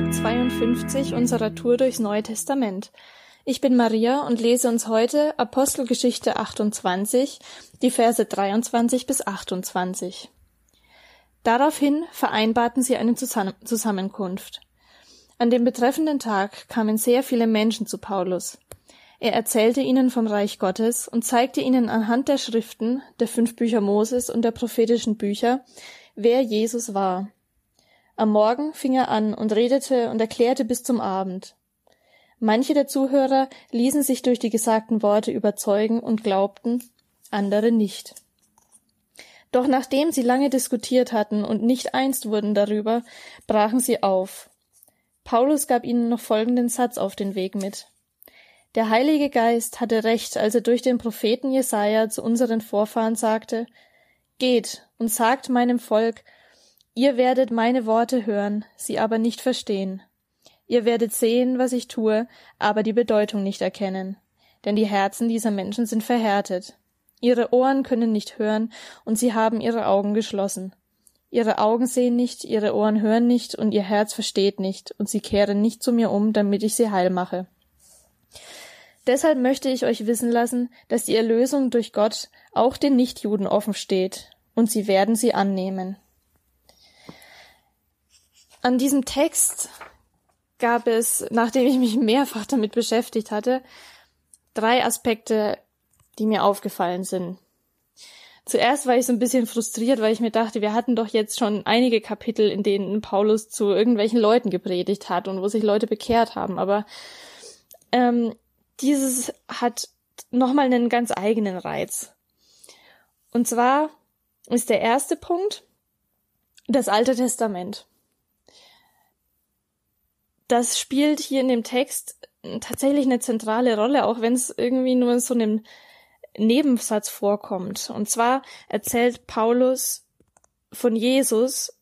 Tag 52 unserer Tour durchs Neue Testament. Ich bin Maria und lese uns heute Apostelgeschichte 28, die Verse 23 bis 28. Daraufhin vereinbarten sie eine Zusammenkunft. An dem betreffenden Tag kamen sehr viele Menschen zu Paulus. Er erzählte ihnen vom Reich Gottes und zeigte ihnen anhand der Schriften, der fünf Bücher Moses und der prophetischen Bücher, wer Jesus war. Am Morgen fing er an und redete und erklärte bis zum Abend. Manche der Zuhörer ließen sich durch die gesagten Worte überzeugen und glaubten, andere nicht. Doch nachdem sie lange diskutiert hatten und nicht einst wurden darüber, brachen sie auf. Paulus gab ihnen noch folgenden Satz auf den Weg mit. Der Heilige Geist hatte recht, als er durch den Propheten Jesaja zu unseren Vorfahren sagte, Geht und sagt meinem Volk, ihr werdet meine Worte hören, sie aber nicht verstehen. Ihr werdet sehen, was ich tue, aber die Bedeutung nicht erkennen. Denn die Herzen dieser Menschen sind verhärtet. Ihre Ohren können nicht hören, und sie haben ihre Augen geschlossen. Ihre Augen sehen nicht, ihre Ohren hören nicht, und ihr Herz versteht nicht, und sie kehren nicht zu mir um, damit ich sie heil mache. Deshalb möchte ich euch wissen lassen, dass die Erlösung durch Gott auch den Nichtjuden offen steht, und sie werden sie annehmen. An diesem Text gab es, nachdem ich mich mehrfach damit beschäftigt hatte, drei Aspekte, die mir aufgefallen sind. Zuerst war ich so ein bisschen frustriert, weil ich mir dachte, wir hatten doch jetzt schon einige Kapitel, in denen Paulus zu irgendwelchen Leuten gepredigt hat und wo sich Leute bekehrt haben. Aber ähm, dieses hat nochmal einen ganz eigenen Reiz. Und zwar ist der erste Punkt das Alte Testament. Das spielt hier in dem Text tatsächlich eine zentrale Rolle, auch wenn es irgendwie nur in so einem Nebensatz vorkommt. Und zwar erzählt Paulus von Jesus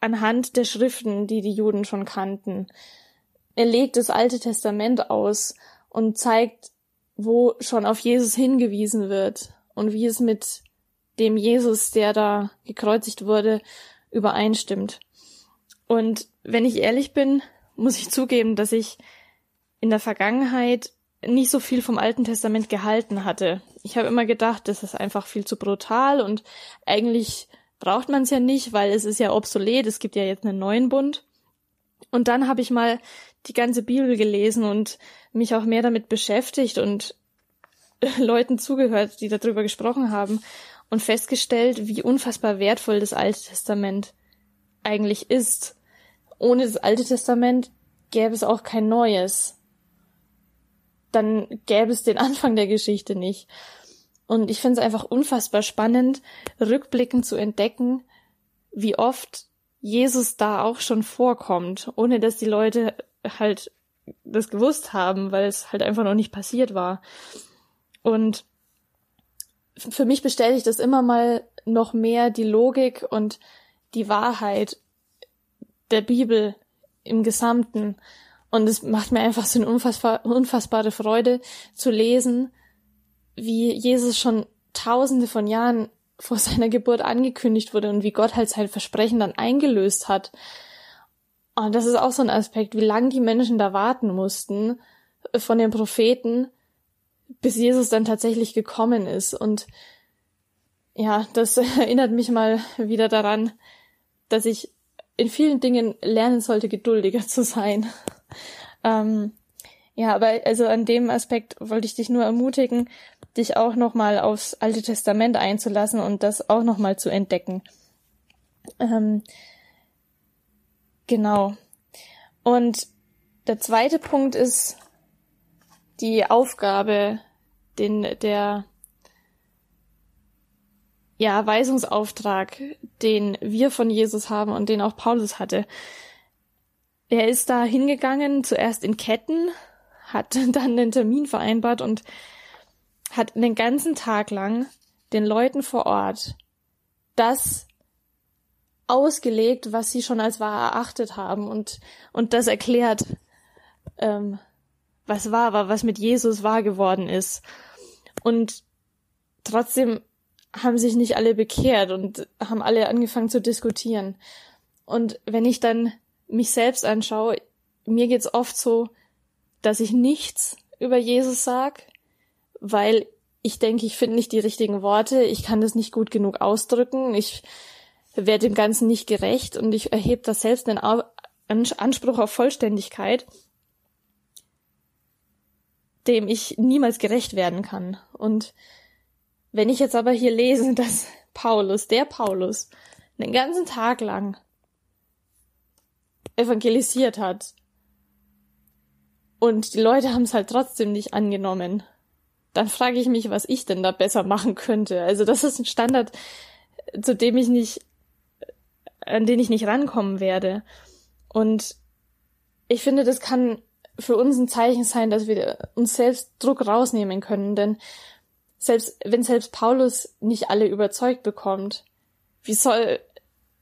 anhand der Schriften, die die Juden schon kannten er legt das Alte Testament aus und zeigt, wo schon auf Jesus hingewiesen wird und wie es mit dem Jesus, der da gekreuzigt wurde, übereinstimmt. Und wenn ich ehrlich bin, muss ich zugeben, dass ich in der Vergangenheit nicht so viel vom Alten Testament gehalten hatte. Ich habe immer gedacht, das ist einfach viel zu brutal und eigentlich braucht man es ja nicht, weil es ist ja obsolet, es gibt ja jetzt einen neuen Bund. Und dann habe ich mal die ganze Bibel gelesen und mich auch mehr damit beschäftigt und Leuten zugehört, die darüber gesprochen haben und festgestellt, wie unfassbar wertvoll das Alte Testament eigentlich ist. Ohne das Alte Testament gäbe es auch kein Neues. Dann gäbe es den Anfang der Geschichte nicht. Und ich finde es einfach unfassbar spannend, rückblickend zu entdecken, wie oft Jesus da auch schon vorkommt, ohne dass die Leute halt das gewusst haben, weil es halt einfach noch nicht passiert war. Und für mich bestätigt das immer mal noch mehr die Logik und die Wahrheit der Bibel im Gesamten. Und es macht mir einfach so eine unfassbar, unfassbare Freude zu lesen, wie Jesus schon tausende von Jahren vor seiner Geburt angekündigt wurde und wie Gott halt sein Versprechen dann eingelöst hat. Und das ist auch so ein Aspekt, wie lange die Menschen da warten mussten äh, von den Propheten, bis Jesus dann tatsächlich gekommen ist. Und ja, das erinnert mich mal wieder daran, dass ich in vielen Dingen lernen sollte, geduldiger zu sein. ähm, ja, aber also an dem Aspekt wollte ich dich nur ermutigen, dich auch nochmal aufs Alte Testament einzulassen und das auch nochmal zu entdecken. Ähm, Genau. Und der zweite Punkt ist die Aufgabe, den, der, ja, Weisungsauftrag, den wir von Jesus haben und den auch Paulus hatte. Er ist da hingegangen, zuerst in Ketten, hat dann einen Termin vereinbart und hat den ganzen Tag lang den Leuten vor Ort das ausgelegt, was sie schon als wahr erachtet haben und, und das erklärt, ähm, was wahr war, was mit Jesus wahr geworden ist. Und trotzdem haben sich nicht alle bekehrt und haben alle angefangen zu diskutieren. Und wenn ich dann mich selbst anschaue, mir geht's oft so, dass ich nichts über Jesus sag, weil ich denke, ich finde nicht die richtigen Worte, ich kann das nicht gut genug ausdrücken, ich werde dem Ganzen nicht gerecht und ich erhebe da selbst einen Anspruch auf Vollständigkeit, dem ich niemals gerecht werden kann. Und wenn ich jetzt aber hier lese, dass Paulus, der Paulus, einen ganzen Tag lang evangelisiert hat und die Leute haben es halt trotzdem nicht angenommen, dann frage ich mich, was ich denn da besser machen könnte. Also das ist ein Standard, zu dem ich nicht, an den ich nicht rankommen werde. Und ich finde, das kann für uns ein Zeichen sein, dass wir uns selbst Druck rausnehmen können, denn selbst, wenn selbst Paulus nicht alle überzeugt bekommt, wie soll,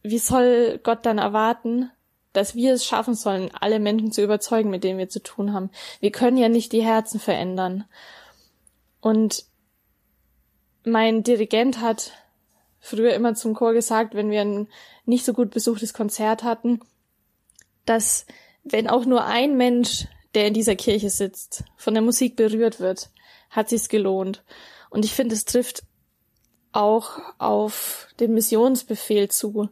wie soll Gott dann erwarten, dass wir es schaffen sollen, alle Menschen zu überzeugen, mit denen wir zu tun haben? Wir können ja nicht die Herzen verändern. Und mein Dirigent hat früher immer zum Chor gesagt, wenn wir ein nicht so gut besuchtes Konzert hatten, dass wenn auch nur ein Mensch, der in dieser Kirche sitzt, von der Musik berührt wird, hat sich's gelohnt. Und ich finde, es trifft auch auf den Missionsbefehl zu.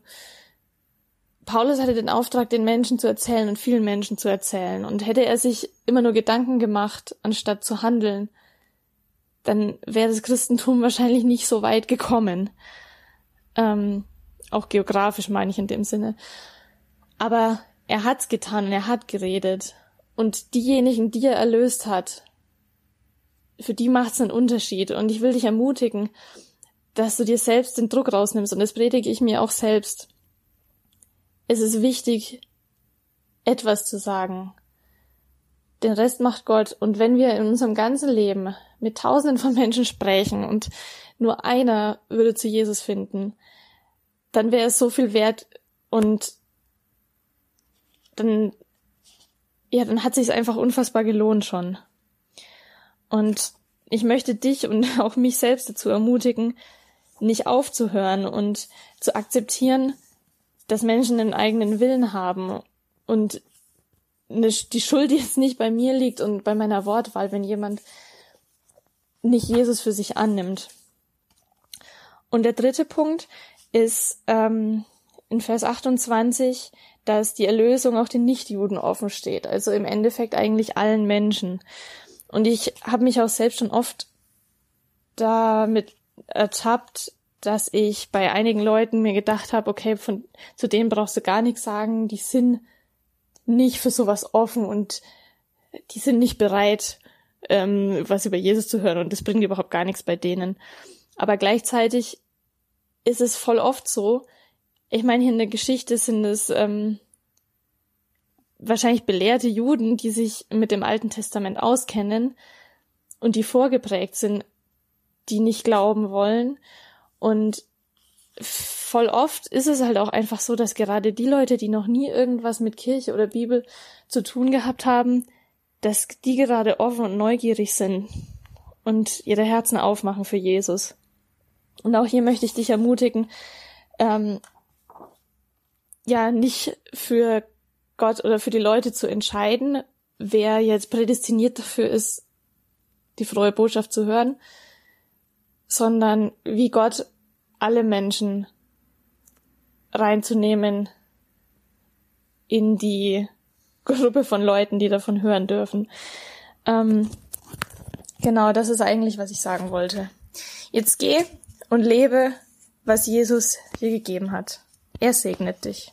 Paulus hatte den Auftrag, den Menschen zu erzählen und vielen Menschen zu erzählen. Und hätte er sich immer nur Gedanken gemacht, anstatt zu handeln, dann wäre das Christentum wahrscheinlich nicht so weit gekommen. Ähm, auch geografisch meine ich in dem Sinne. Aber er hat's getan er hat geredet. Und diejenigen, die er erlöst hat, für die macht es einen Unterschied. Und ich will dich ermutigen, dass du dir selbst den Druck rausnimmst. Und das predige ich mir auch selbst. Es ist wichtig, etwas zu sagen. Den Rest macht Gott. Und wenn wir in unserem ganzen Leben mit tausenden von Menschen sprechen und nur einer würde zu Jesus finden, dann wäre es so viel wert und dann, ja, dann hat sich einfach unfassbar gelohnt schon. Und ich möchte dich und auch mich selbst dazu ermutigen, nicht aufzuhören und zu akzeptieren, dass Menschen einen eigenen Willen haben und die Schuld jetzt nicht bei mir liegt und bei meiner Wortwahl, wenn jemand nicht Jesus für sich annimmt. Und der dritte Punkt ist ähm, in Vers 28, dass die Erlösung auch den Nichtjuden offen steht, also im Endeffekt eigentlich allen Menschen. Und ich habe mich auch selbst schon oft damit ertappt, dass ich bei einigen Leuten mir gedacht habe, okay, von zu denen brauchst du gar nichts sagen, die sind nicht für sowas offen und die sind nicht bereit, ähm, was über Jesus zu hören. Und das bringt überhaupt gar nichts bei denen. Aber gleichzeitig ist es voll oft so, ich meine, hier in der Geschichte sind es ähm, wahrscheinlich belehrte Juden, die sich mit dem Alten Testament auskennen und die vorgeprägt sind, die nicht glauben wollen. Und voll oft ist es halt auch einfach so, dass gerade die Leute, die noch nie irgendwas mit Kirche oder Bibel zu tun gehabt haben, dass die gerade offen und neugierig sind und ihre Herzen aufmachen für Jesus. Und auch hier möchte ich dich ermutigen, ähm, ja, nicht für Gott oder für die Leute zu entscheiden, wer jetzt prädestiniert dafür ist, die frohe Botschaft zu hören, sondern wie Gott alle Menschen reinzunehmen in die Gruppe von Leuten, die davon hören dürfen. Ähm, genau, das ist eigentlich, was ich sagen wollte. Jetzt geh und lebe, was Jesus dir gegeben hat. Er segnet dich.